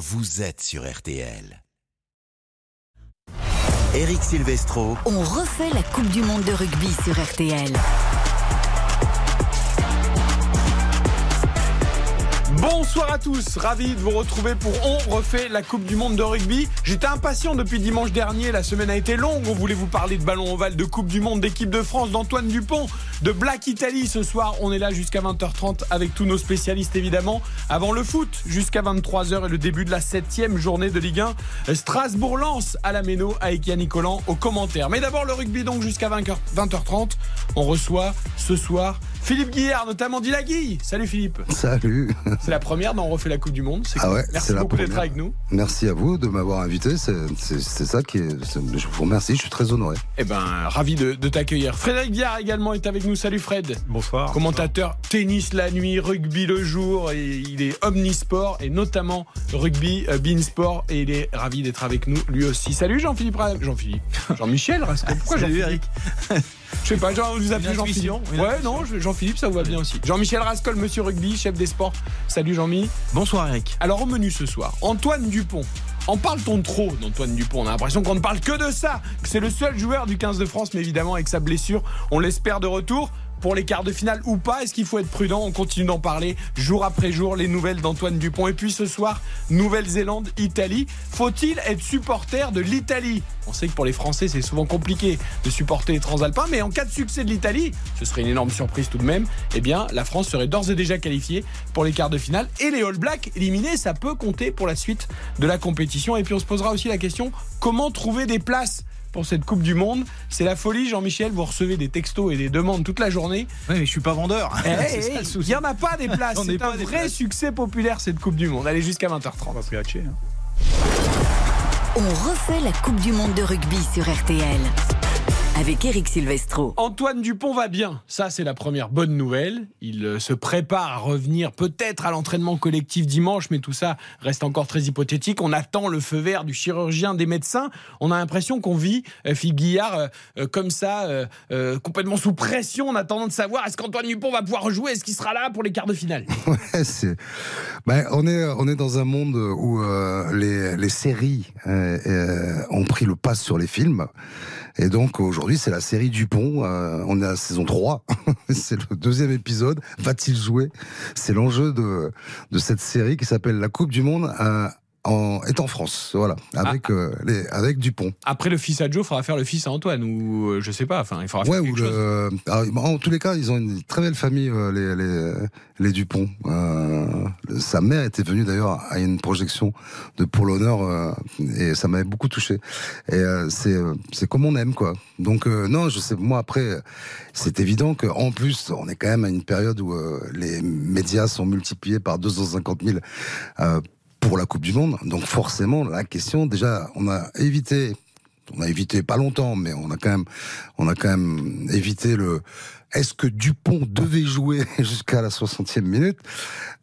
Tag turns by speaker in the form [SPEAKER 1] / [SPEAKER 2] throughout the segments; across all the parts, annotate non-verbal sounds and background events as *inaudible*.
[SPEAKER 1] vous êtes sur RTL. Eric Silvestro.
[SPEAKER 2] On refait la Coupe du Monde de rugby sur RTL.
[SPEAKER 3] Bonsoir à tous, ravi de vous retrouver pour On refait la Coupe du Monde de rugby. J'étais impatient depuis dimanche dernier, la semaine a été longue, on voulait vous parler de ballon ovale, de Coupe du Monde, d'équipe de France, d'Antoine Dupont, de Black Italy. Ce soir, on est là jusqu'à 20h30 avec tous nos spécialistes évidemment. Avant le foot, jusqu'à 23h et le début de la septième journée de Ligue 1. Strasbourg lance à la Méno avec Yannick Collant aux commentaires. Mais d'abord le rugby donc jusqu'à 20h30. On reçoit ce soir Philippe Guillard, notamment Dilagui. Salut Philippe.
[SPEAKER 4] Salut.
[SPEAKER 3] C'est la première dans On refait la Coupe du Monde.
[SPEAKER 4] Ah ouais,
[SPEAKER 3] Merci beaucoup d'être avec nous.
[SPEAKER 4] Merci à vous de m'avoir invité. C'est ça qui est. Je vous remercie, je suis très honoré.
[SPEAKER 3] Eh ben, ravi de, de t'accueillir. Frédéric Guillard également est avec nous. Salut Fred.
[SPEAKER 5] Bonsoir.
[SPEAKER 3] Commentateur tennis la nuit, rugby le jour. Et il est omnisport et notamment rugby, euh, beansport. Et il est ravi d'être avec nous lui aussi. Salut Jean-Philippe. Jean-Philippe. Jean-Michel Pourquoi *laughs* Jean-Philippe je sais pas, genre, vous appelez Jean-Philippe. Ouais, non, Jean-Philippe, ça vous va bien aussi. Jean-Michel Rascol, monsieur rugby, chef des sports. Salut Jean-Mi.
[SPEAKER 5] Bonsoir Eric.
[SPEAKER 3] Alors au menu ce soir, Antoine Dupont. En parle-t-on trop d'Antoine Dupont? On a l'impression qu'on ne parle que de ça, que c'est le seul joueur du 15 de France, mais évidemment avec sa blessure, on l'espère de retour pour les quarts de finale ou pas Est-ce qu'il faut être prudent? On continue d'en parler jour après jour, les nouvelles d'Antoine Dupont. Et puis ce soir, Nouvelle-Zélande, Italie. Faut-il être supporter de l'Italie? On sait que pour les Français, c'est souvent compliqué de supporter les Transalpins, mais en cas de succès de l'Italie, ce serait une énorme surprise tout de même, eh bien, la France serait d'ores et déjà qualifiée pour les quarts de finale. Et les All Blacks éliminés, ça peut compter pour la suite de la compétition. Et puis on se posera aussi la question, comment trouver des places pour cette Coupe du Monde. C'est la folie, Jean-Michel. Vous recevez des textos et des demandes toute la journée.
[SPEAKER 5] Oui, mais je suis pas vendeur.
[SPEAKER 3] Eh, *laughs* eh, il n'y en a pas des places. *laughs* C'est un vrai succès populaire cette Coupe du Monde. Allez jusqu'à 20h30. On va
[SPEAKER 2] hein. On refait la Coupe du Monde de rugby sur RTL avec Eric Silvestro.
[SPEAKER 3] Antoine Dupont va bien. Ça, c'est la première bonne nouvelle. Il euh, se prépare à revenir peut-être à l'entraînement collectif dimanche, mais tout ça reste encore très hypothétique. On attend le feu vert du chirurgien, des médecins. On a l'impression qu'on vit, euh, Philippe Guillard, euh, comme ça, complètement sous pression, en attendant de savoir est-ce qu'Antoine Dupont va pouvoir jouer, est-ce qu'il sera là pour les quarts de finale? *laughs*
[SPEAKER 4] Ouais, c'est... Ben, on, est, on est dans un monde où les, les, séries ont pris le pas sur les films. Et donc aujourd'hui, c'est la série Dupont. Euh, on est à saison 3. *laughs* c'est le deuxième épisode. Va-t-il jouer? C'est l'enjeu de, de cette série qui s'appelle La Coupe du Monde. Euh, en, est en France, voilà, avec, ah. euh, les, avec Dupont.
[SPEAKER 3] Après le fils à Joe, il faudra faire le fils à Antoine, ou euh, je sais pas, enfin, il faudra faire quelque chose. Le,
[SPEAKER 4] ah, en tous les cas, ils ont une très belle famille, euh, les, les, les, Dupont. sa mère était venue d'ailleurs à une projection de Pour l'honneur, et ça m'avait beaucoup touché. Et c'est c'est comme on aime, quoi. Donc, non, je sais, moi, après, c'est évident qu'en plus, on est quand même à une période où les médias sont multipliés par 250 000 pour la Coupe du Monde. Donc forcément, la question, déjà, on a évité, on a évité pas longtemps, mais on a quand même, on a quand même évité le est-ce que Dupont devait jouer *laughs* jusqu'à la 60e minute?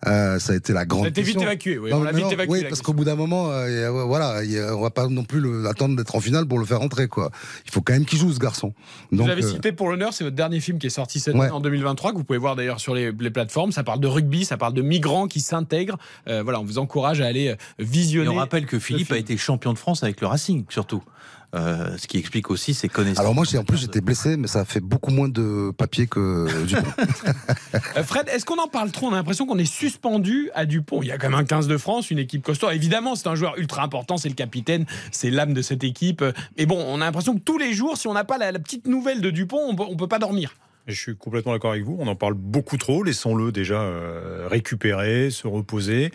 [SPEAKER 4] Euh, Ça a été la grande
[SPEAKER 3] question. vite évacué, oui. on l'a vite évacué.
[SPEAKER 4] Oui, parce qu'au bout d'un moment, euh, voilà, on va pas non plus le, attendre d'être en finale pour le faire entrer, quoi. Il faut quand même qu'il joue, ce garçon.
[SPEAKER 3] Donc, vous avez euh, cité pour l'honneur, c'est votre dernier film qui est sorti cette année en 2023, que vous pouvez voir d'ailleurs sur les, plateformes. Ça parle de rugby, ça parle de migrants qui s'intègrent. voilà, on vous encourage à aller visionner.
[SPEAKER 5] Et on rappelle que Philippe a été champion de France avec le Racing, surtout. Euh, ce qui explique aussi ses connaissances.
[SPEAKER 4] Alors moi, en plus, j'étais blessé, mais ça a fait beaucoup moins de papier que Dupont. *laughs*
[SPEAKER 3] Euh, Fred, est-ce qu'on en parle trop? On a l'impression qu'on est suspendu à Dupont. Il y a quand même un 15 de France, une équipe costaud. Évidemment, c'est un joueur ultra important, c'est le capitaine, c'est l'âme de cette équipe. Mais bon, on a l'impression que tous les jours, si on n'a pas la, petite nouvelle de Dupont, on ne peut pas dormir.
[SPEAKER 6] Je suis complètement d'accord avec vous. On en parle beaucoup trop. Laissons-le déjà euh, récupérer, se reposer.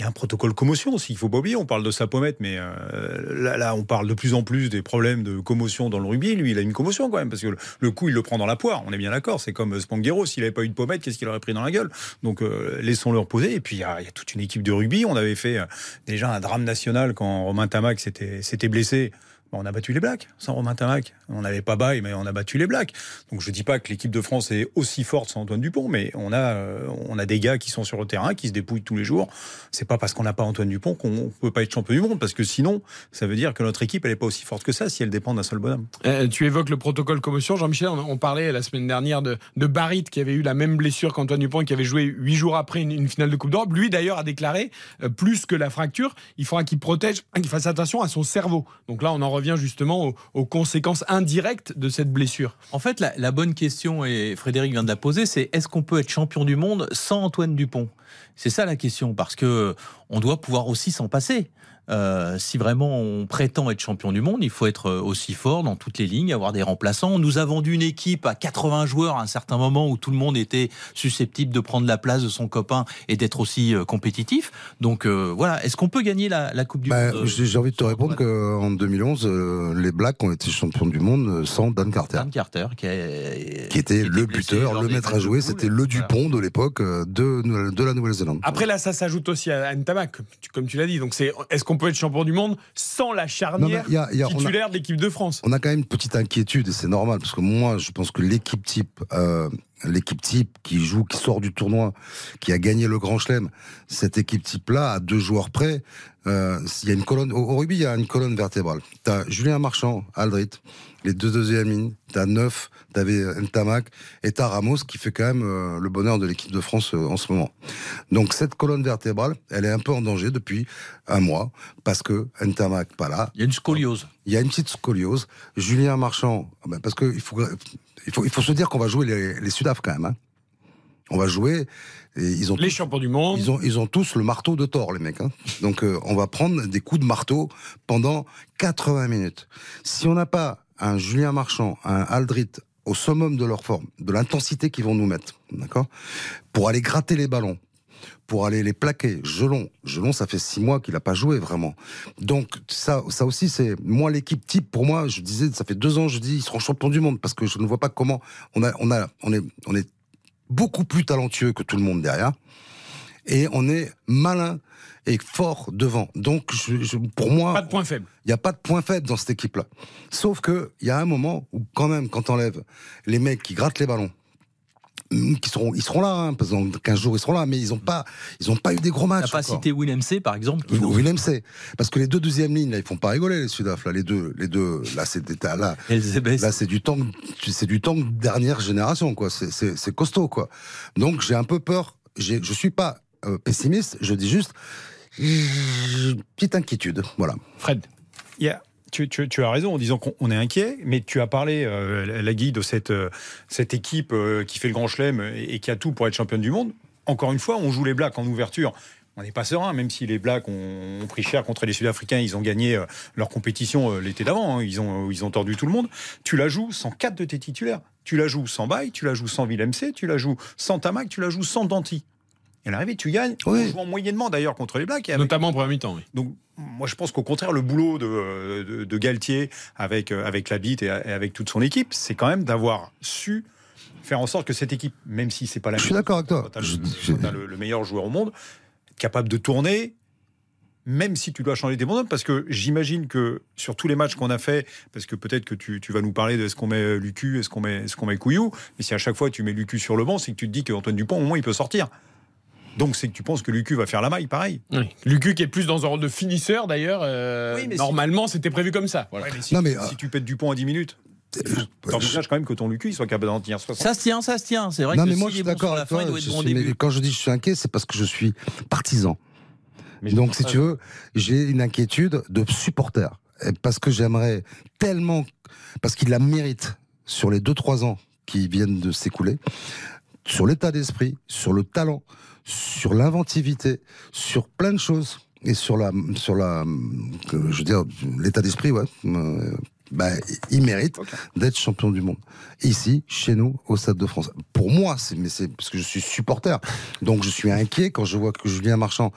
[SPEAKER 6] Il y a un protocole commotion aussi, il faut pas oublier. On parle de sa pommette, mais euh, là, on parle de plus en plus des problèmes de commotion dans le rugby. Lui, il a une commotion quand même, parce que le, coup, il le prend dans la poire. On est bien d'accord. C'est comme Spanghero. S'il n'avait pas eu de pommette, qu'est-ce qu'il aurait pris dans la gueule? Donc, euh, laissons-le reposer. Et puis, il y, a, toute une équipe de rugby. On avait fait euh, déjà un drame national quand Romain Tamac s'était blessé on a battu les Blacks sans Romain Tamac. On n'avait pas bail, mais on a battu les Blacks. Donc je dis pas que l'équipe de France est aussi forte sans Antoine Dupont, mais on a, euh, on a des gars qui sont sur le terrain, qui se dépouillent tous les jours. C'est pas parce qu'on n'a pas Antoine Dupont qu'on peut pas être champion du monde, parce que sinon, ça veut dire que notre équipe, elle est pas aussi forte que ça si elle dépend d'un seul bonhomme.
[SPEAKER 3] Euh, tu évoques le protocole commotion. Jean-Michel, on, parlait la semaine dernière de, de Barrit qui avait eu la même blessure qu'Antoine Dupont qui avait joué huit jours après une, une finale de Coupe d'Europe. Lui, d'ailleurs, a déclaré euh, plus que la fracture, il faudra qu'il protège, qu'il fasse attention à son cerveau. Donc là, on en revient justement aux, conséquences indirectes de cette blessure.
[SPEAKER 5] En fait, la, la bonne question, et Frédéric vient de la poser, c'est est-ce qu'on peut être champion du monde sans Antoine Dupont? C'est ça la question, parce que on doit pouvoir aussi s'en passer. Euh, si vraiment on prétend être champion du monde, il faut être aussi fort dans toutes les lignes, avoir des remplaçants. On nous a vendu une équipe à 80 joueurs à un certain moment où tout le monde était susceptible de prendre la place de son copain et d'être aussi euh, compétitif. Donc euh, voilà, est-ce qu'on peut gagner la, la Coupe du
[SPEAKER 4] Bah,
[SPEAKER 5] Monde
[SPEAKER 4] J'ai envie de te répondre qu'en 2011, euh, les Blacks ont été champions du monde sans Dan Carter.
[SPEAKER 5] Dan Carter, qui,
[SPEAKER 4] était le buteur, le maître à jouer, c'était le
[SPEAKER 5] Voilà.
[SPEAKER 4] Dupont de l'époque euh, de, de la Nouvelle-Zélande.
[SPEAKER 3] Après là, ça s'ajoute aussi à Ntamak, comme tu- comme tu l'as dit. Donc c'est est-ce qu'on peut être champion du monde sans la charnière
[SPEAKER 4] y a- il y a- on a-
[SPEAKER 3] titulaire de l'équipe de France.
[SPEAKER 4] On a quand même une petite inquiétude et c'est normal parce que moi je pense que l'équipe type, euh, l'équipe type qui joue, qui sort du tournoi, qui a gagné le Grand Chelem, cette équipe type là à deux joueurs près, euh, il y a une colonne au, au rugby il y a une colonne vertébrale. T'as Julien Marchand, Aldrit, les deux deuxièmes lignes, t'as neuf, t'avais Ntamak et t'as Ramos qui fait quand même euh, le bonheur de l'équipe de France euh, en ce moment. Donc cette colonne vertébrale, elle est un peu en danger depuis un mois parce que Ntamak pas là,
[SPEAKER 5] Il y a une scoliose.
[SPEAKER 4] il y a une petite scoliose. Julien Marchand, ah ben, parce que il faut, il faut, il faut se dire qu'on va jouer les, les Sudaf quand même. Hein. On va jouer. Et ils ont
[SPEAKER 3] Les
[SPEAKER 4] tous,
[SPEAKER 3] champions du monde.
[SPEAKER 4] ils ont, ils ont tous le marteau de Thor, les mecs. Hein. Donc euh, on va prendre des coups de marteau pendant 80 minutes. Si on n'a pas un Julien Marchand, un Aldrit au summum de leur forme, de l'intensité qu'ils vont nous mettre, d'accord, pour aller gratter les ballons, pour aller les plaquer. Gelon, Gelon, ça fait six mois qu'il n'a pas joué vraiment. Donc ça, ça aussi, c'est moi l'équipe type. Pour moi, je disais, ça fait deux ans, je dis, ils seront champions du monde parce que je ne vois pas comment on a, on a, on est, on est beaucoup plus talentueux que tout le monde derrière et on est malin et fort devant. Donc, je, je- pour moi,
[SPEAKER 3] Pas de point faible.
[SPEAKER 4] il n'y a pas de point faible dans cette équipe-là. Sauf que il y a un moment où, quand même, quand t'enlèves les mecs qui grattent les ballons, qui seront, ils seront là, hein, parce que dans 15 jours, ils seront là, mais ils n'ont pas, ils ont pas eu des gros matchs.
[SPEAKER 5] n'a pas
[SPEAKER 4] encore.
[SPEAKER 5] cité Willem C, par exemple. qui-
[SPEAKER 4] Willem C. Parce que les deux deuxièmes lignes, là, ils font pas rigoler, les Sudaf, là, les deux, les deux, là, c'est là. Là, c'est du temps, c'est du temps de dernière génération, quoi. C'est- costaud, quoi. Donc, j'ai un peu peur. Je suis pas euh, pessimiste. Je dis juste j'ai une petite inquiétude. Voilà.
[SPEAKER 3] Fred.
[SPEAKER 6] Il y a- tu, tu- tu as raison en disant qu'on on est inquiet, mais tu as parlé, euh, la- Guy, de cette, euh, cette équipe euh, qui fait le grand chelem et, et qui a tout pour être championne du monde. Encore une fois, on joue les Blacks en ouverture. On n'est pas serein, même si les Blacks ont, ont pris cher contre les Sud-Africains, ils ont gagné leur compétition l'été d'avant, hein. ils, ont, ils ont tordu tout le monde. Tu la joues sans quatre de tes titulaires. Tu la joues sans Baye, tu la joues sans Willem C, tu la joues sans Tamac, tu la joues sans Danti. Et à l'arrivée, tu gagnes,
[SPEAKER 4] Oui.
[SPEAKER 6] en jouant moyennement d'ailleurs contre les Blacks. Avec
[SPEAKER 3] Notamment en premier mi-temps, oui.
[SPEAKER 6] donc, moi, je pense qu'au contraire, le boulot de, de, de Galtier avec, euh, avec la bite et, avec toute son équipe, c'est quand même d'avoir su faire en sorte que cette équipe, même si c'est pas la
[SPEAKER 4] Je
[SPEAKER 6] même
[SPEAKER 4] suis d'accord avec toi.
[SPEAKER 6] quand
[SPEAKER 4] Je-
[SPEAKER 6] le, le- le meilleur joueur au monde, être capable de tourner, même si tu dois changer des bonhommes, parce que j'imagine que sur tous les matchs qu'on a fait, parce que peut-être que tu, tu vas nous parler de est-ce qu'on met Lucu, est-ce qu'on met, est-ce qu'on met Couillou, mais si à chaque fois tu mets Lucu sur le banc, c'est que tu te dis qu'Antoine Dupont, au moins, il peut sortir. Donc c'est que tu penses que Lucu va faire la maille, pareil.
[SPEAKER 3] Oui. Lucu qui est plus dans un rôle de finisseur d'ailleurs. euh,
[SPEAKER 6] Oui, mais si-
[SPEAKER 3] normalement, c'était prévu comme ça. Voilà.
[SPEAKER 6] Ouais, mais si,
[SPEAKER 4] Non, mais,
[SPEAKER 6] si
[SPEAKER 4] euh,
[SPEAKER 6] tu pètes Dupont à 10 minutes, t'envisages quand même que ton Lucu il soit capable d'en tenir 60.
[SPEAKER 5] Ça se tient, ça se tient. C'est vrai
[SPEAKER 4] non,
[SPEAKER 5] que
[SPEAKER 4] mais moi, je suis
[SPEAKER 5] bon
[SPEAKER 4] d'accord
[SPEAKER 5] être
[SPEAKER 4] Je
[SPEAKER 5] bon
[SPEAKER 4] suis- mais
[SPEAKER 5] début.
[SPEAKER 4] quand je dis que je suis inquiet, c'est parce que je suis partisan.
[SPEAKER 6] Mais
[SPEAKER 4] Donc, si tu veux, j'ai une inquiétude de supporter. Parce que j'aimerais tellement, parce qu'il la mérite sur les 2-3 ans qui viennent de s'écouler, sur l'état d'esprit, sur le talent, sur l'inventivité, sur plein de choses. Et sur la, sur la, je veux dire, l'état d'esprit, ouais. euh, bah, il mérite d'être champion du monde. Ici, chez nous, au Stade de France. Pour moi, c'est, mais c'est parce que je suis supporter. Donc, je suis inquiet quand je vois que Julien Marchand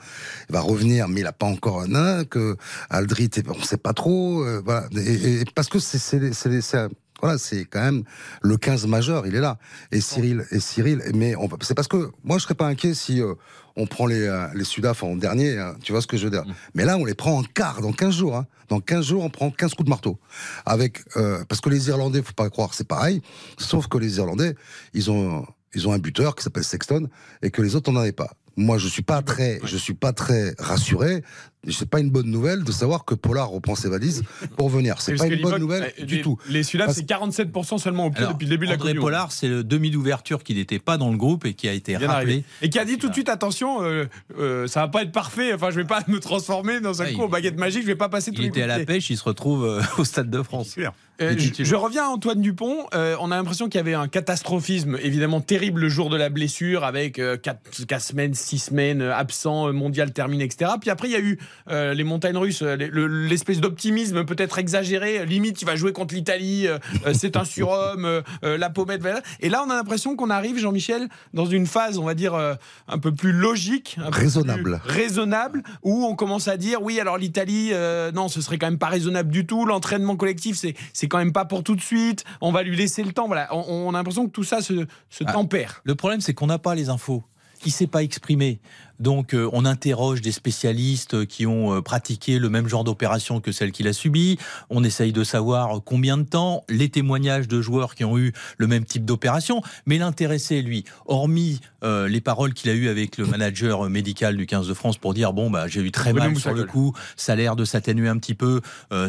[SPEAKER 4] va revenir, mais il n'a pas encore un an, que Aldrit, on ne sait pas trop. euh, voilà. Et, et- parce que c'est, c'est, c'est, voilà, c'est quand même le 15 majeur, il est là. Et Cyril, et Cyril, mais on- c'est parce que moi, je serais pas inquiet si euh, on prend les, euh, les Sudaf en dernier, hein, tu vois ce que je veux dire. Mais là, on les prend en quart, dans 15 jours. hein. Dans 15 jours, on prend 15 coups de marteau. Avec, euh, parce que les Irlandais, faut pas croire, c'est pareil. Sauf que les Irlandais, ils ont, ils ont un buteur qui s'appelle Sexton et que les autres n'en avaient pas. Moi, je suis pas très, je suis pas très rassuré. C'est pas une bonne nouvelle de savoir que Pollard reprend ses valises pour venir. C'est pas une bonne nouvelle
[SPEAKER 3] euh,
[SPEAKER 4] du
[SPEAKER 3] les-
[SPEAKER 4] tout.
[SPEAKER 3] Les
[SPEAKER 4] Parce-
[SPEAKER 3] c'est 47% seulement au pied depuis le début de la
[SPEAKER 5] André
[SPEAKER 3] Coupe du Monde.
[SPEAKER 5] Pollard, c'est le demi d'ouverture qui n'était pas dans le groupe et qui a été
[SPEAKER 3] Bien
[SPEAKER 5] rappelé.
[SPEAKER 3] arrivé. Et qui a dit tout de suite attention, euh, euh, ça va pas être parfait. Enfin, je vais pas *laughs* me transformer dans un
[SPEAKER 5] Ouais,
[SPEAKER 3] coup en baguette magique. Je vais pas passer tous
[SPEAKER 5] Il
[SPEAKER 3] les
[SPEAKER 5] était à la pêche, il se retrouve euh, *laughs* au Stade de France.
[SPEAKER 3] Euh, je, reviens à Antoine Dupont. Euh, on a l'impression qu'il y avait un catastrophisme évidemment terrible le jour de la blessure avec 4, semaines, 6 semaines euh, absent, euh, mondial terminé, etc. Puis après, il y a eu euh, les montagnes russes, euh, les- le- l'espèce d'optimisme peut-être exagéré. euh, Limite, il va jouer contre l'Italie, euh, euh, c'est un surhomme, euh, euh, la pommette. voilà. Et là, on a l'impression qu'on arrive, Jean-Michel, dans une phase, on va dire, euh, un peu plus logique, un peu
[SPEAKER 4] Raisonnable.
[SPEAKER 3] plus raisonnable, où on commence à dire oui, alors l'Italie, euh, non, ce serait quand même pas raisonnable du tout. L'entraînement collectif, c'est c'est quand même pas pour tout de suite. On va lui laisser le temps. Voilà, on, on a l'impression que tout ça se, se
[SPEAKER 5] Ah.
[SPEAKER 3] tempère.
[SPEAKER 5] Le problème, c'est qu'on n'a pas les infos. Il s'est pas exprimé? Donc, euh, on interroge des spécialistes qui ont euh, pratiqué le même genre d'opération que celle qu'il a subie. On essaye de savoir combien de temps, les témoignages de joueurs qui ont eu le même type d'opération. Mais l'intéressé, lui, hormis euh, les paroles qu'il a eues avec le manager médical du 15 de France pour dire bon bah j'ai eu très mal sur le coup, ça a l'air de s'atténuer un petit peu,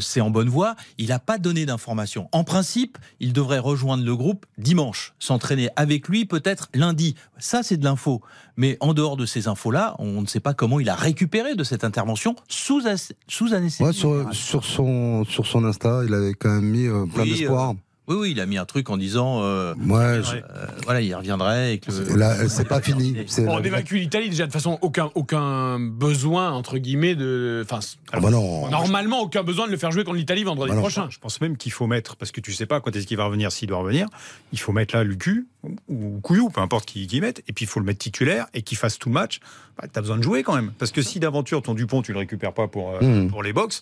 [SPEAKER 5] c'est en bonne voie. Il n'a pas donné d'informations. En principe, il devrait rejoindre le groupe dimanche, s'entraîner avec lui peut-être lundi. Ça, c'est de l'info. Mais en dehors de ces infos-là, on ne sait pas comment il a récupéré de cette intervention sous, sous anesthésie.
[SPEAKER 4] Ouais, sur, sur son sur son Insta, il avait quand même mis euh, plein
[SPEAKER 5] Oui,
[SPEAKER 4] d'espoir.
[SPEAKER 5] Oui, oui, il a mis un truc en disant, euh,
[SPEAKER 4] Ouais, je-
[SPEAKER 5] euh, voilà, il reviendrait et que le-
[SPEAKER 4] là, c'est pas fini.
[SPEAKER 3] On évacue l'Italie déjà de toute façon aucun aucun besoin entre guillemets de. Enfin,
[SPEAKER 4] Ah bah non.
[SPEAKER 3] normalement aucun besoin de le faire jouer contre l'Italie vendredi
[SPEAKER 4] Bah non.
[SPEAKER 3] prochain.
[SPEAKER 6] Je pense même qu'il faut mettre, parce que tu sais pas quand est-ce qu'il va revenir, s'il doit revenir, il faut mettre là Lucu ou Couillou, peu importe qui, qui mette, et puis il faut le mettre titulaire et qu'il fasse tout le match. Bah, tu as besoin de jouer quand même. Parce que si d'aventure ton Dupont, tu le récupères pas pour, euh,
[SPEAKER 4] Mhm.
[SPEAKER 6] pour les box,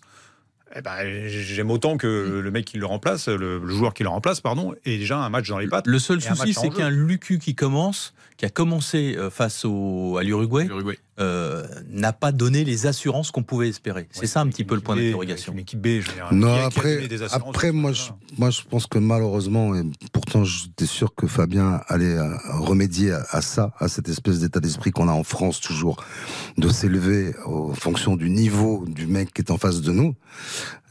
[SPEAKER 6] eh ben, j'aime autant que le mec qui le remplace, le, le joueur qui le remplace, pardon, ait déjà un match dans les pattes.
[SPEAKER 5] le seul souci, c'est qu'un Lucu qui commence, qui a commencé euh, face au, à l'Uruguay,
[SPEAKER 3] L'Uruguay.
[SPEAKER 5] Euh, n'a pas donné les assurances qu'on pouvait espérer. C'est ça un petit peu le point d'interrogation.
[SPEAKER 6] avec Une équipe B, je veux dire.
[SPEAKER 4] Non, après,
[SPEAKER 6] donné des assurances,
[SPEAKER 4] après moi, je, moi, je pense que malheureusement, et pourtant, j'étais sûr que Fabien allait euh, remédier à, à ça, à cette espèce d'état d'esprit qu'on a en France toujours, de s'élever en fonction du niveau du mec qui est en face de nous.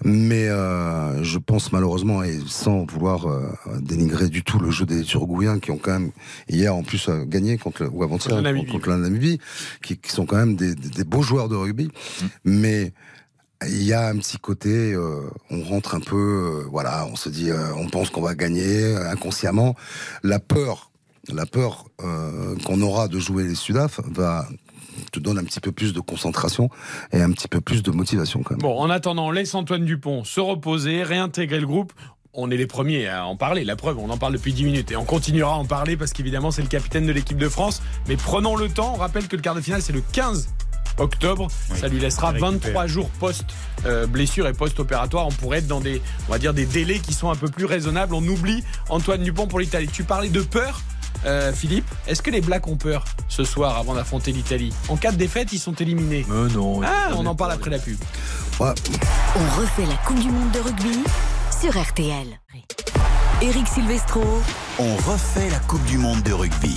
[SPEAKER 4] Mais euh, je pense malheureusement, et sans vouloir euh, dénigrer du tout le jeu des Uruguayens, qui ont quand même hier en plus gagné contre ou avant-hier
[SPEAKER 3] Contre
[SPEAKER 4] contre la Namibie, qui, qui sont quand même des, des- des beaux joueurs de rugby, mais il y a un petit côté, euh, on rentre un peu, euh, voilà, on se dit, euh, on pense qu'on va gagner inconsciemment. La peur, la peur qu'on aura de jouer les Sudaf va te donne un petit peu plus de concentration et un petit peu plus de motivation quand même.
[SPEAKER 3] Bon, en attendant, laisse Antoine Dupont se reposer, réintégrer le groupe. On est les premiers à en parler. La preuve, on en parle depuis 10 minutes et on continuera à en parler parce qu'évidemment, c'est le capitaine de l'équipe de France. Mais prenons le temps. On rappelle que le quart de finale, c'est le 15 octobre.
[SPEAKER 6] Oui,
[SPEAKER 3] Ça lui laissera
[SPEAKER 6] il récupère.
[SPEAKER 3] 23 jours post-blessure et post-opératoire. On pourrait être dans des, on va dire, des délais qui sont un peu plus raisonnables. On oublie Antoine Dupont pour l'Italie. Tu parlais de peur. euh, Philippe, est-ce que les Blacks ont peur ce soir avant d'affronter l'Italie? En cas de défaite, ils sont éliminés.
[SPEAKER 5] Mais non.
[SPEAKER 3] Ah, on en parle après la pub.
[SPEAKER 4] Ouais,
[SPEAKER 2] On refait la Coupe du Monde de rugby sur RTL. Eric Silvestro,
[SPEAKER 1] On refait la Coupe du Monde de rugby.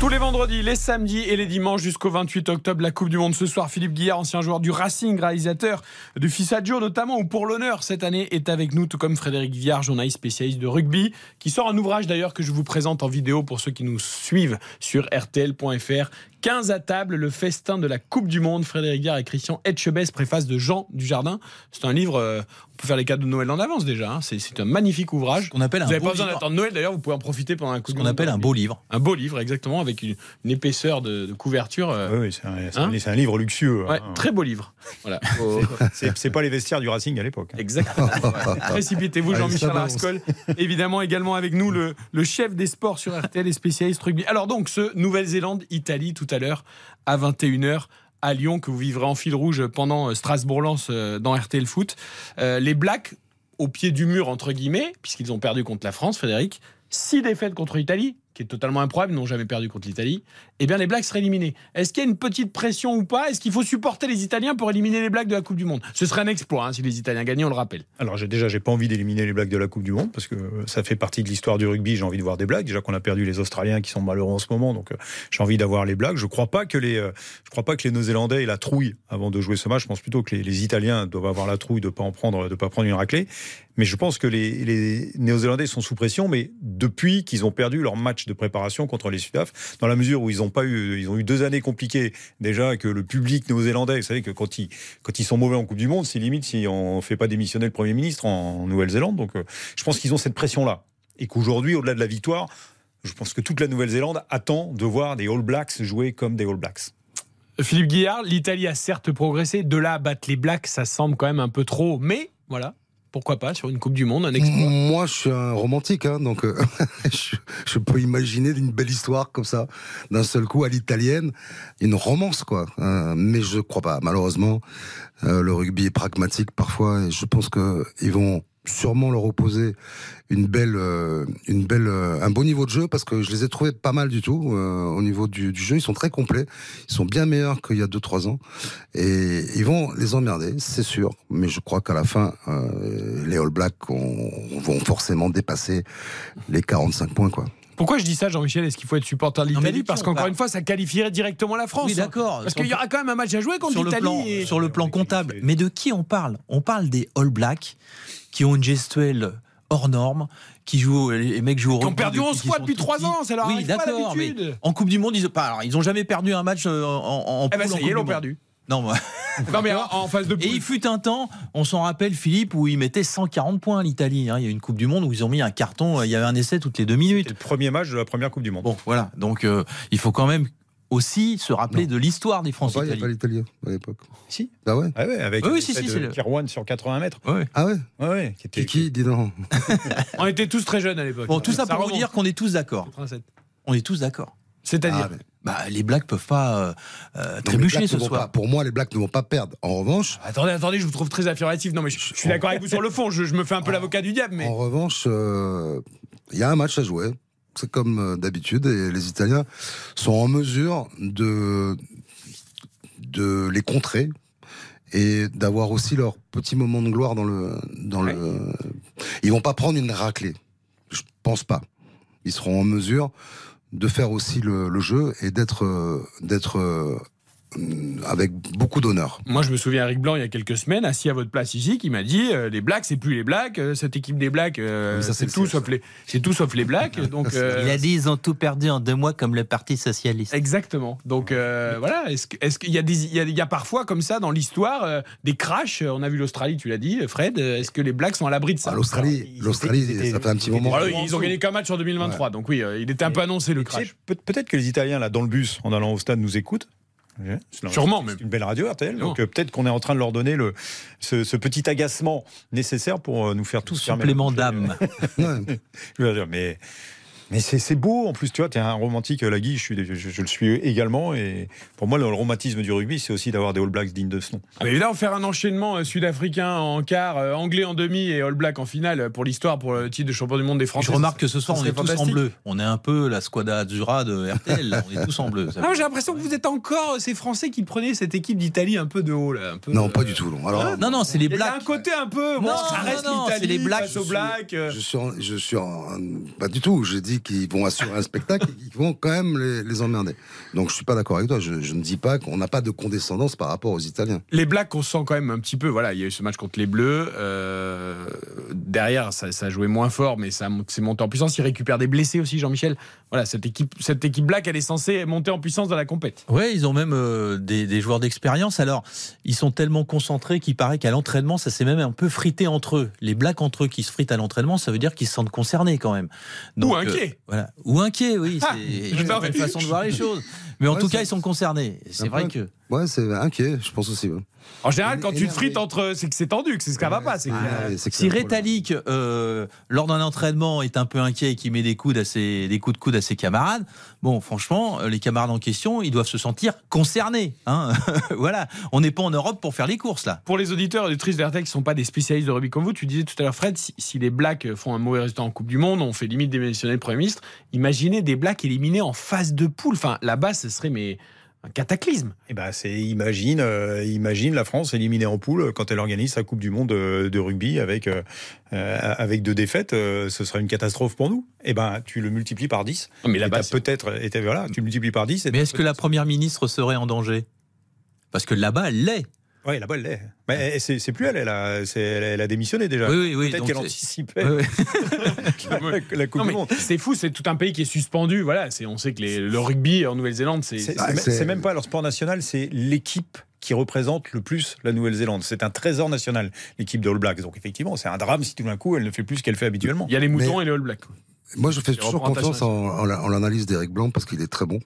[SPEAKER 3] Tous les vendredis, les samedis et les dimanches jusqu'au 28 octobre, la Coupe du Monde ce soir. Philippe Guillard, ancien joueur du Racing, réalisateur du Fissaggio notamment, ou pour l'honneur cette année, est avec nous, tout comme Frédéric Viard, journaliste spécialiste de rugby, qui sort un ouvrage d'ailleurs que je vous présente en vidéo pour ceux qui nous suivent sur rtl.fr. 15 à table, le festin de la Coupe du Monde. Frédéric Viard et Christian Etchebest, préface de Jean Dujardin. C'est un livre, euh, on peut faire les cadeaux de Noël en avance déjà. hein. C'est un magnifique ouvrage.
[SPEAKER 5] Qu'on appelle
[SPEAKER 3] Vous n'avez pas besoin d'attendre Noël d'ailleurs, vous pouvez en profiter pendant la Coupe
[SPEAKER 5] Ce qu'on appelle un beau livre.
[SPEAKER 3] Un beau livre, exactement, avec une, une épaisseur de, de couverture. euh,
[SPEAKER 6] Oui, oui, c'est un,
[SPEAKER 3] Hein
[SPEAKER 6] un- c'est un livre luxueux.
[SPEAKER 3] ouais,
[SPEAKER 6] hein.
[SPEAKER 3] très beau livre. Voilà. *laughs*
[SPEAKER 6] C'est pas les vestiaires du Racing à l'époque. hein.
[SPEAKER 3] Exactement. *laughs* Précipitez-vous,
[SPEAKER 4] Allez,
[SPEAKER 3] Jean-Michel. Rascol. Évidemment, également avec nous, le, le chef des sports sur RTL et spécialiste rugby. Alors, donc, ce Nouvelle-Zélande-Italie tout à à 21h à Lyon, que vous vivrez en fil rouge pendant euh, Strasbourg-Lens euh, dans RTL Foot. Euh, les Blacks au pied du mur, entre guillemets, puisqu'ils ont perdu contre la France, Frédéric. Six défaites contre l'Italie, qui est totalement improbable, n'ont jamais perdu contre l'Italie, eh bien les Blacks seraient éliminés. Est-ce qu'il y a une petite pression ou pas? Est-ce qu'il faut supporter les Italiens pour éliminer les Blacks de la Coupe du Monde? Ce serait un exploit hein, si les Italiens gagnaient, on le rappelle.
[SPEAKER 6] Alors déjà, j'ai pas envie d'éliminer les Blacks de la Coupe du Monde parce que ça fait partie de l'histoire du rugby. J'ai envie de voir des Blacks. Déjà qu'on a perdu les Australiens qui sont malheureux en ce moment, donc euh, j'ai envie d'avoir les Blacks. Je crois pas que les, euh, je crois pas que les Néo-Zélandais aient la trouille avant de jouer ce match. Je pense plutôt que les, les Italiens doivent avoir la trouille de pas en prendre, de pas prendre une raclée. Mais je pense que les, les Néo-Zélandais sont sous pression, mais depuis qu'ils ont perdu leur match de préparation contre les Sudaf, dans la mesure où ils ont pas eu, ils ont eu deux années compliquées déjà que le public néo-zélandais, vous savez que quand ils, quand ils sont mauvais en Coupe du Monde, c'est limite si on fait pas démissionner le Premier ministre en Nouvelle-Zélande. Donc, euh, je pense qu'ils ont cette pression-là et qu'aujourd'hui, au-delà de la victoire, je pense que toute la Nouvelle-Zélande attend de voir des All Blacks jouer comme des All Blacks.
[SPEAKER 3] Philippe Guillard, l'Italie a certes progressé. De là à battre les Blacks, ça semble quand même un peu trop. Mais voilà, pourquoi pas sur une Coupe du Monde, un exploit
[SPEAKER 4] Moi, je suis un romantique, hein, donc euh, *laughs* je, peux imaginer une belle histoire comme ça, d'un seul coup à l'italienne, une romance, quoi. Euh, mais je crois pas. Malheureusement, euh, le rugby est pragmatique parfois, et je pense que ils vont sûrement leur opposer une belle, euh, une belle, euh, un beau niveau de jeu parce que je les ai trouvés pas mal du tout euh, au niveau du, du, jeu. Ils sont très complets, ils sont bien meilleurs qu'il y a 2-3 ans et ils vont les emmerder, c'est sûr. Mais je crois qu'à la fin, euh, les All Blacks ont, vont forcément dépasser les 45 points, quoi.
[SPEAKER 3] Pourquoi je dis ça, Jean-Michel? Est-ce qu'il faut être supporter de l'Italie? Parce qu'encore une fois, ça qualifierait directement la France.
[SPEAKER 5] Oui, d'accord.
[SPEAKER 3] Parce qu'il y aura quand même un match à jouer contre l'Italie.
[SPEAKER 5] Et... Sur le plan comptable. Mais de qui on parle? On parle des All Blacks qui ont une gestuelle hors norme, qui jouent, les mecs jouent au
[SPEAKER 3] Qui ont perdu 11 fois depuis 3 ans, c'est leur
[SPEAKER 5] Oui, d'accord, mais en Coupe du Monde, ils n'ont ils ont jamais perdu un match en, en
[SPEAKER 3] eh ben, ça y est, ils l'ont perdu.
[SPEAKER 5] Non, moi. *laughs*
[SPEAKER 3] non, mais en phase de poule.
[SPEAKER 5] Et il fut un temps, on s'en rappelle, Philippe, où ils mettaient 140 points l'Italie. Hein. Il y a une Coupe du Monde où ils ont mis un carton, il y avait un essai toutes les deux minutes.
[SPEAKER 6] Le premier match de la première Coupe du Monde.
[SPEAKER 5] Bon, voilà. Donc, euh, il faut quand même aussi se rappeler
[SPEAKER 4] Non.
[SPEAKER 5] de l'histoire des France
[SPEAKER 4] Il n'y a pas l'Italien à l'époque.
[SPEAKER 6] Si.
[SPEAKER 4] Ah ouais
[SPEAKER 6] Ah ouais, avec
[SPEAKER 5] Oui,
[SPEAKER 6] oui,
[SPEAKER 5] si, si,
[SPEAKER 6] de
[SPEAKER 5] c'est le-
[SPEAKER 6] Kirwan sur 80 mètres.
[SPEAKER 5] Ouais.
[SPEAKER 4] Ah ouais
[SPEAKER 6] Ouais, ouais, qui était,
[SPEAKER 4] Kiki, dis donc. *laughs*
[SPEAKER 3] On était tous très jeunes à l'époque.
[SPEAKER 5] Bon, tout ça pour vous dire qu'on est tous d'accord.
[SPEAKER 3] 87.
[SPEAKER 5] On est tous d'accord.
[SPEAKER 3] C'est-à-dire
[SPEAKER 4] Ah, mais-
[SPEAKER 5] Bah, les Blacks peuvent pas euh, euh, trébucher ce soir.
[SPEAKER 4] pas- pour moi, les Blacks ne vont pas perdre. En revanche,
[SPEAKER 3] Attendez, attendez, je vous trouve très affirmatif. Non, mais je, je suis d'accord avec vous sur le fond. Je, je me fais un peu l'avocat du diable, mais
[SPEAKER 4] En revanche, euh, il y a un match à jouer. C'est comme euh, d'habitude, et les Italiens sont en mesure de, de les contrer et d'avoir aussi leur petit moment de gloire dans le dans le. Ils vont pas prendre une raclée. Je pense pas. Ils seront en mesure de faire aussi le, le jeu et d'être euh, d'être euh, avec beaucoup d'honneur.
[SPEAKER 3] Moi, je me souviens Eric Blanc il y a quelques semaines, assis à votre place ici, qui m'a dit euh, les Blacks, c'est plus les Blacks. euh, cette équipe des Blacks, euh, c'est tout sauf les, c'est tout sauf les Blacks. *laughs* Donc euh,
[SPEAKER 5] Il a dit ils ont tout perdu en deux mois comme le Parti socialiste.
[SPEAKER 3] Exactement. Donc euh, voilà, est-ce qu'il y a des il y a, il y a parfois comme ça dans l'histoire euh, des crashs On a vu l'Australie, tu l'as dit, Fred. euh, Est-ce que les Blacks sont à l'abri de ça?
[SPEAKER 4] Ah, L'Australie, ça fait un petit moment.
[SPEAKER 3] Voilà, ils ont gagné qu'un match en 2023, donc oui, euh, il était un peu annoncé le crash.
[SPEAKER 6] peut- Peut-être que les Italiens, là, dans le bus, en allant au stade, nous écoutent. C'est-
[SPEAKER 3] Sûrement,
[SPEAKER 6] C'est
[SPEAKER 3] même.
[SPEAKER 6] une belle radio RTL.
[SPEAKER 3] Non.
[SPEAKER 6] Donc euh, peut-être qu'on est en train de leur donner le, ce, ce petit agacement nécessaire pour euh, nous faire tous
[SPEAKER 5] Supplément d'âme. *laughs*
[SPEAKER 4] Ouais.
[SPEAKER 6] Je veux dire, mais mais c'est beau en plus, tu vois, tu es un romantique, euh, Lagui, je, suis, je, je le suis également. Et pour moi, le, romantisme du rugby, c'est aussi d'avoir des All Blacks dignes de ce nom.
[SPEAKER 3] Ah, mais là, on faire un enchaînement euh, sud-africain en quart, euh, anglais en demi et All Black en finale pour l'histoire, pour le titre de champion du monde des Français.
[SPEAKER 5] Je remarque que ce soir, on est tous en bleu. On est un peu la squadra Azzurra de RTL. là. On est tous en bleu.
[SPEAKER 3] Ah, j'ai l'impression que vous êtes encore ces Français qui prenaient cette équipe d'Italie un peu de haut là. Un peu,
[SPEAKER 4] Non,
[SPEAKER 3] euh,
[SPEAKER 4] pas du tout. non. Alors,
[SPEAKER 5] Non, non, c'est les
[SPEAKER 3] Il y a un
[SPEAKER 5] Blacks.
[SPEAKER 3] côté un peu. Bon,
[SPEAKER 5] Non,
[SPEAKER 3] ça reste l'Italie
[SPEAKER 5] c'est les Blacks.
[SPEAKER 3] face aux Blacks. euh.
[SPEAKER 4] Je suis, en- je suis en- pas du tout. J'ai dit qu'ils vont assurer un spectacle et qu'ils vont quand même les, les emmerder. Donc je suis pas d'accord avec toi. Je, je ne dis pas qu'on n'a pas de condescendance par rapport aux Italiens.
[SPEAKER 3] Les Blacks, on sent quand même un petit peu. Voilà, il y a eu ce match contre les Bleus. euh, derrière, ça, ça jouait moins fort, mais ça c'est monté en puissance. Ils récupèrent des blessés aussi, Jean-Michel. Voilà, cette équipe, cette équipe Black, elle est censée monter en puissance dans la compète.
[SPEAKER 5] Ouais, ils ont même euh, des, des joueurs d'expérience. Alors, ils sont tellement concentrés qu'il paraît qu'à l'entraînement, ça s'est même un peu frité entre eux. Les blacks entre eux qui se fritent à l'entraînement, ça veut dire qu'ils se sentent concernés quand même.
[SPEAKER 3] Ou inquiets.
[SPEAKER 5] Voilà. Ou inquiets, oui.
[SPEAKER 3] Ah,
[SPEAKER 5] C'est une façon de voir les choses. Mais en
[SPEAKER 4] Ouais,
[SPEAKER 5] tout cas, ils sont concernés. C'est vrai que.
[SPEAKER 4] Ouais, c'est inquiet, je pense aussi. ouais.
[SPEAKER 3] En général, quand tu te frites entre. C'est que c'est tendu, que c'est ce qui va pas. c'est
[SPEAKER 4] Ah,
[SPEAKER 5] Si. Rétalic, euh, lors d'un entraînement, est un peu inquiet et qu'il met des coups, à ses, des coups de coude à ses camarades, bon, franchement, euh, les camarades en question, ils doivent se sentir concernés. Hein *laughs* voilà, on n'est pas en Europe pour faire les courses là.
[SPEAKER 3] Pour les auditeurs et auditrices d'RTL qui ne sont pas des spécialistes de rugby comme vous, tu disais tout à l'heure, Fred, si, si les Blacks font un mauvais résultat en Coupe du Monde, on fait limite démissionner le Premier ministre. Imaginez des Blacks éliminés en phase de poule. Enfin, là-bas, ce serait mais un cataclysme.
[SPEAKER 6] Eh ben, c'est imagine, euh, imagine la France éliminée en poule quand elle organise sa Coupe du Monde de, de rugby avec euh, euh, avec deux défaites, euh, ce serait une catastrophe pour nous. Eh ben, tu le multiplies par 10.
[SPEAKER 3] Non, mais
[SPEAKER 6] Et
[SPEAKER 3] là-bas, c'est-
[SPEAKER 6] peut-être, et voilà, tu le multiplies par 10. et
[SPEAKER 5] Mais est-ce que la première ministre serait en danger? Parce que là-bas, elle l'est.
[SPEAKER 6] Ouais, là-bas, elle l'est. Mais c'est c'est plus elle, elle a, c'est- elle, a- elle a démissionné déjà.
[SPEAKER 5] Oui, oui, oui.
[SPEAKER 6] Peut-être qu'elle
[SPEAKER 5] c'est-
[SPEAKER 6] anticipait *laughs*
[SPEAKER 5] Ouais, ouais.
[SPEAKER 6] la, la Coupe
[SPEAKER 3] Non,
[SPEAKER 6] du Monde.
[SPEAKER 3] c'est fou, c'est tout un pays qui est suspendu. Voilà, c'est, on sait que les- le rugby en Nouvelle-Zélande, c'est.
[SPEAKER 6] C'est
[SPEAKER 4] Ah,
[SPEAKER 6] c'est-
[SPEAKER 4] c'est-
[SPEAKER 6] c'est même pas leur sport national, c'est l'équipe qui représente le plus la Nouvelle-Zélande. C'est un trésor national, l'équipe de All Blacks. Donc effectivement, c'est un drame si tout d'un coup elle ne fait plus ce qu'elle fait habituellement.
[SPEAKER 3] Il y a les moutons et les All Blacks.
[SPEAKER 4] Moi, je fais toujours confiance en, en la- en l'analyse d'Éric Blanc parce qu'il est très bon.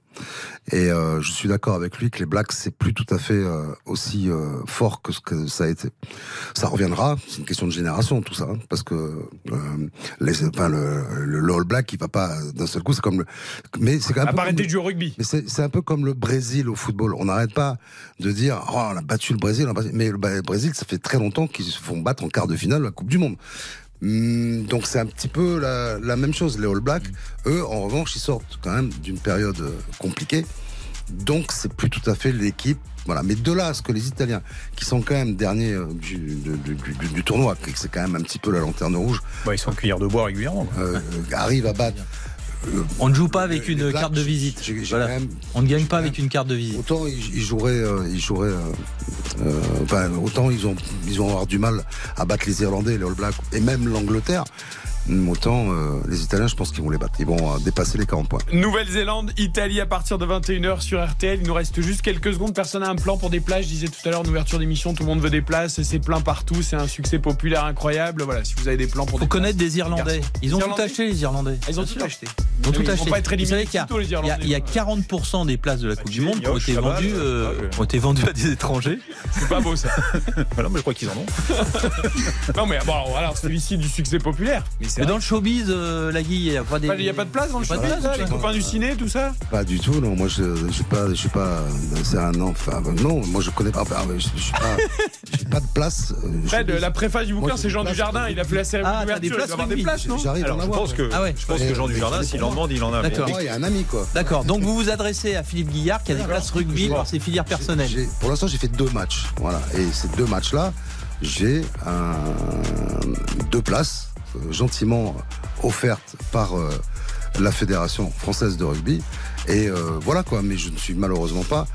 [SPEAKER 4] Et euh, je suis d'accord avec lui que les Blacks, c'est plus tout à fait euh, aussi euh, fort que ce que ça a été. Ça reviendra, c'est une question de génération, tout ça. hein, parce que euh, les, enfin, le, le, le All Black, il va pas d'un seul coup, c'est comme le. Mais c'est quand même.
[SPEAKER 3] Jouer au rugby.
[SPEAKER 4] Mais c'est c'est un peu comme le Brésil au football. On n'arrête pas de dire oh, on a battu le Brésil, on a battu- mais le Brésil, ça fait très longtemps qu'ils se font battre en quart de finale de la Coupe du Monde. Hum, donc c'est un petit peu la, la même chose. Les All Blacks, eux, en revanche, ils sortent quand même d'une période euh, compliquée. Donc c'est plus tout à fait l'équipe. Voilà. Mais de là à ce que les Italiens, qui sont quand même derniers euh, du, du, du- tournoi, que c'est quand même un petit peu la lanterne rouge,
[SPEAKER 6] Bah, ils sont cuillère de bois régulièrement.
[SPEAKER 4] euh, arrivent à battre.
[SPEAKER 5] On ne joue pas avec une carte de visite. Voilà.
[SPEAKER 4] même
[SPEAKER 5] On ne gagne pas avec une carte de visite.
[SPEAKER 4] Autant ils, joueraient, euh, ils joueraient, euh, euh, enfin, autant ils ont, ils vont avoir du mal à battre les Irlandais, les All Blacks et même l'Angleterre. Autant euh, les Italiens, je pense qu'ils vont les battre. Ils vont euh, dépasser les 40 points.
[SPEAKER 3] Nouvelle-Zélande, Italie à partir de 21h sur RTL. Il nous reste juste quelques secondes. Personne n'a un plan pour des places. Je disais tout à l'heure, en ouverture d'émission, tout le monde veut des places. C'est plein partout. C'est un succès populaire incroyable. Voilà, si vous avez des plans pour
[SPEAKER 5] faut
[SPEAKER 3] des
[SPEAKER 5] connaître
[SPEAKER 3] places,
[SPEAKER 5] des Irlandais. Ils ont
[SPEAKER 3] Les
[SPEAKER 5] tout acheté, les Irlandais.
[SPEAKER 3] Ils ont tout acheté.
[SPEAKER 5] Ils ont tout
[SPEAKER 3] Ils vont
[SPEAKER 5] acheté.
[SPEAKER 3] pas être
[SPEAKER 5] Vous
[SPEAKER 3] éliminés
[SPEAKER 5] savez qu'il y a-
[SPEAKER 3] les
[SPEAKER 5] il y a, il y a 40% des places de la Coupe du Monde qui ont été vendues, euh,
[SPEAKER 6] euh,
[SPEAKER 5] ont été vendues à des étrangers.
[SPEAKER 3] C'est pas beau ça. *laughs*
[SPEAKER 6] Voilà, mais je crois qu'ils en ont. *laughs*
[SPEAKER 3] Non mais bon, alors c'est ici du succès populaire. Mais
[SPEAKER 5] Mais dans le showbiz, euh, la Guy, il n'y a pas des.
[SPEAKER 3] Il n'y a pas de place dans le
[SPEAKER 5] il y a
[SPEAKER 3] show
[SPEAKER 5] pas de place,
[SPEAKER 3] là, les copains du ciné, tout ça
[SPEAKER 4] Pas du tout, non. Moi, je, je suis pas, je suis pas, c'est un enfant. Non, moi, je connais pas. enfin, je, suis pas, j'ai pas de place. euh,
[SPEAKER 3] Fred, la préface du bouquin, c'est Jean. Dujardin. Il a fait la cérémonie
[SPEAKER 5] Ah,
[SPEAKER 3] d'ouverture. Il doit des places, non
[SPEAKER 4] J'arrive à en avoir.
[SPEAKER 5] Ah
[SPEAKER 6] je pense que Jean Dujardin, s'il en demande, il en a.
[SPEAKER 5] D'accord.
[SPEAKER 4] Il y a un ami, quoi.
[SPEAKER 5] D'accord. Donc vous vous adressez à Philippe Guillard qui a des places rugby par ses filières personnelles.
[SPEAKER 4] Pour l'instant, j'ai fait deux matchs. Voilà. Et ces deux matchs-là, j'ai deux places euh, gentiment offertes par euh, la Fédération française de rugby. Et euh, voilà quoi. Mais je ne suis malheureusement pas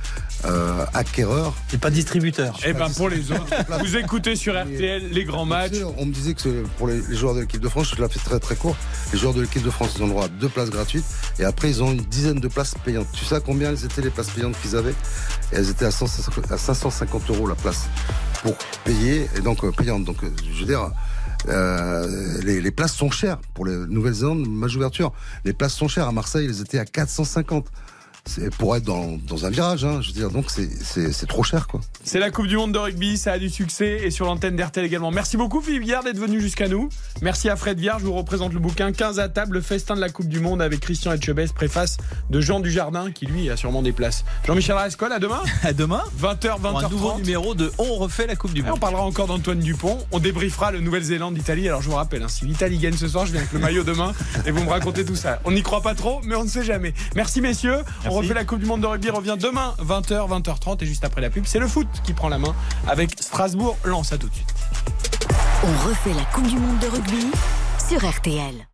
[SPEAKER 4] euh, acquéreur.
[SPEAKER 5] C'est pas distributeur.
[SPEAKER 3] Eh ben pour les autres, *laughs* vous écoutez sur RTL les grands matchs.
[SPEAKER 4] On me disait que c'est- pour les, les joueurs de l'équipe de France, je l'ai fait très très court. Les joueurs de l'équipe de France, ils ont le droit à deux places gratuites et après ils ont une dizaine de places payantes. Tu sais à combien elles étaient les places payantes qu'ils avaient? Et Elles étaient à, 150 à 550 euros la place pour payer et donc euh, payantes. Donc euh, je veux dire. euh, les, les places sont chères pour les Nouvelle-Zélande, match ouverture. Les places sont chères. À Marseille, elles étaient à 450. C'est pour être dans, dans un virage, hein, je veux dire. Donc c'est- trop cher, quoi.
[SPEAKER 3] C'est la Coupe du Monde de rugby, ça a du succès et sur l'antenne d'RTL également. Merci beaucoup Philippe Guillard d'être venu jusqu'à nous. Merci à Fred Viard, je vous représente le bouquin 15 à table, le festin de la Coupe du Monde avec Christian Etchebest, préface de Jean Dujardin qui lui a sûrement des places. Jean-Michel Rascol, à demain, *laughs*
[SPEAKER 5] À demain
[SPEAKER 3] 20h,
[SPEAKER 5] pour un nouveau
[SPEAKER 3] 20h30.
[SPEAKER 5] numéro de On refait la Coupe du
[SPEAKER 3] Et on
[SPEAKER 5] Monde.
[SPEAKER 3] parlera encore d'Antoine Dupont. On débriefera le Nouvelle-Zélande-Italie. Alors je vous rappelle, hein, si l'Italie gagne ce soir, je viens avec le maillot demain et vous me racontez tout ça. On n'y croit pas trop, mais on ne sait jamais. Merci messieurs. On refait la Coupe du Monde de rugby revient demain 20h, 20h30 et juste après la pub, c'est le foot qui prend la main avec Strasbourg. Lance à tout de suite.
[SPEAKER 2] On refait la Coupe du Monde de rugby sur RTL.